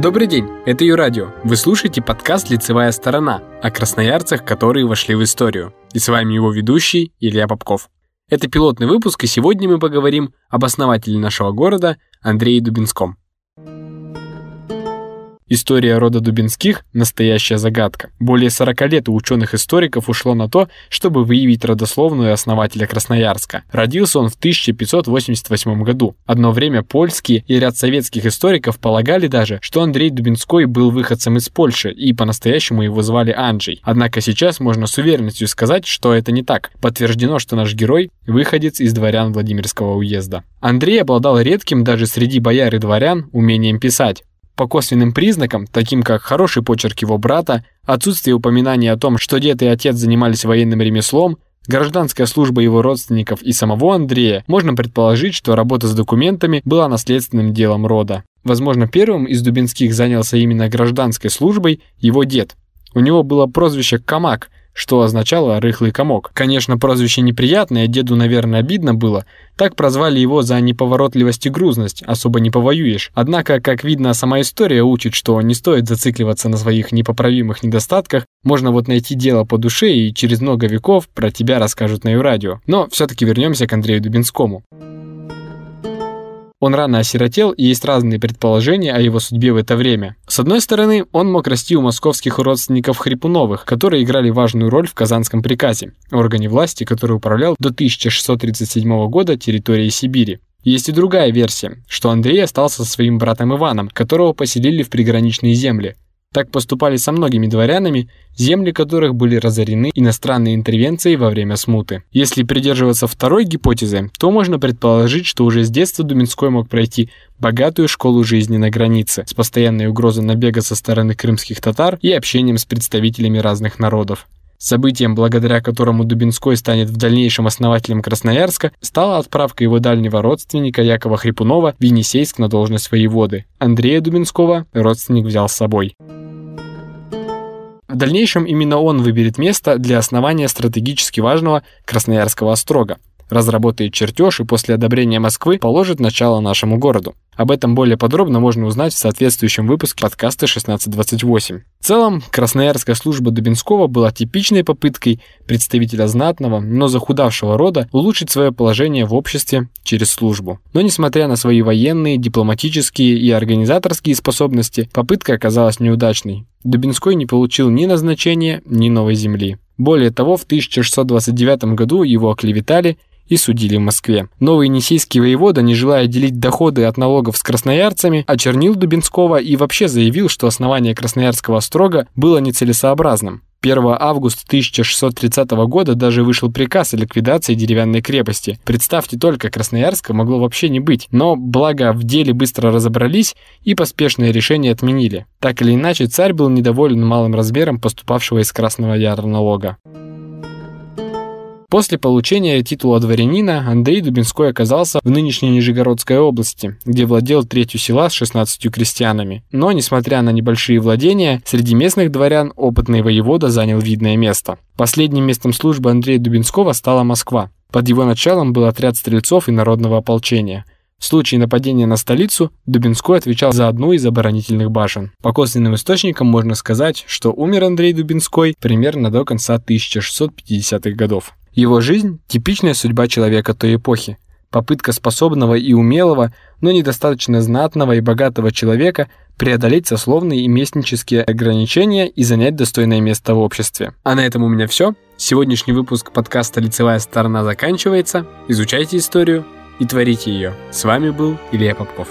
Добрый день, это Юрадио. Вы слушаете подкаст «Лицевая сторона» о красноярцах, которые вошли в историю. И с вами его ведущий Илья Попков. Это пилотный выпуск, и сегодня мы поговорим об основателе нашего города Андрее Дубинском. История рода Дубинских – настоящая загадка. Более 40 лет у ученых-историков ушло на то, чтобы выявить родословную основателя Красноярска. Родился он в 1588 году. Одно время польские и ряд советских историков полагали даже, что Андрей Дубинской был выходцем из Польши, и по-настоящему его звали Анджей. Однако сейчас можно с уверенностью сказать, что это не так. Подтверждено, что наш герой – выходец из дворян Владимирского уезда. Андрей обладал редким даже среди бояр и дворян умением писать. По косвенным признакам, таким как хороший почерк его брата, отсутствие упоминаний о том, что дед и отец занимались военным ремеслом, гражданская служба его родственников и самого Андрея, можно предположить, что работа с документами была наследственным делом рода. Возможно, первым из Дубинских занялся именно гражданской службой его дед. У него было прозвище «Камак», что означало «рыхлый комок». Конечно, прозвище неприятное, деду, наверное, обидно было. Так прозвали его за неповоротливость и грузность, особо не повоюешь. Однако, как видно, сама история учит, что не стоит зацикливаться на своих непоправимых недостатках, можно вот найти дело по душе и через много веков про тебя расскажут на радио. Но все-таки вернемся к Андрею Дубинскому. Он рано осиротел, и есть разные предположения о его судьбе в это время. С одной стороны, он мог расти у московских родственников Хрипуновых, которые играли важную роль в Казанском приказе, органе власти, который управлял до 1637 года территорией Сибири. Есть и другая версия, что Андрей остался со своим братом Иваном, которого поселили в приграничные земли – так поступали со многими дворянами, земли которых были разорены иностранной интервенцией во время смуты. Если придерживаться второй гипотезы, то можно предположить, что уже с детства Думинской мог пройти богатую школу жизни на границе, с постоянной угрозой набега со стороны крымских татар и общением с представителями разных народов. Событием, благодаря которому Дубинской станет в дальнейшем основателем Красноярска, стала отправка его дальнего родственника Якова Хрипунова в Енисейск на должность воеводы. Андрея Дубинского родственник взял с собой. В дальнейшем именно он выберет место для основания стратегически важного Красноярского острога разработает чертеж и после одобрения Москвы положит начало нашему городу. Об этом более подробно можно узнать в соответствующем выпуске подкаста 1628. В целом, Красноярская служба Дубинского была типичной попыткой представителя знатного, но захудавшего рода улучшить свое положение в обществе через службу. Но несмотря на свои военные, дипломатические и организаторские способности, попытка оказалась неудачной. Дубинской не получил ни назначения, ни новой земли. Более того, в 1629 году его оклеветали и судили в Москве. Новый енисейский воевода, не желая делить доходы от налогов с красноярцами, очернил Дубинского и вообще заявил, что основание Красноярского строга было нецелесообразным. 1 августа 1630 года даже вышел приказ о ликвидации деревянной крепости. Представьте только, Красноярска могло вообще не быть, но благо в деле быстро разобрались и поспешное решение отменили. Так или иначе, царь был недоволен малым размером поступавшего из Красного Яра налога. После получения титула дворянина Андрей Дубинской оказался в нынешней Нижегородской области, где владел третью села с 16 крестьянами. Но, несмотря на небольшие владения, среди местных дворян опытный воевода занял видное место. Последним местом службы Андрея Дубинского стала Москва. Под его началом был отряд стрельцов и народного ополчения – в случае нападения на столицу Дубинской отвечал за одну из оборонительных башен. По косвенным источникам можно сказать, что умер Андрей Дубинской примерно до конца 1650-х годов. Его жизнь – типичная судьба человека той эпохи. Попытка способного и умелого, но недостаточно знатного и богатого человека преодолеть сословные и местнические ограничения и занять достойное место в обществе. А на этом у меня все. Сегодняшний выпуск подкаста «Лицевая сторона» заканчивается. Изучайте историю и творите ее. С вами был Илья Попков.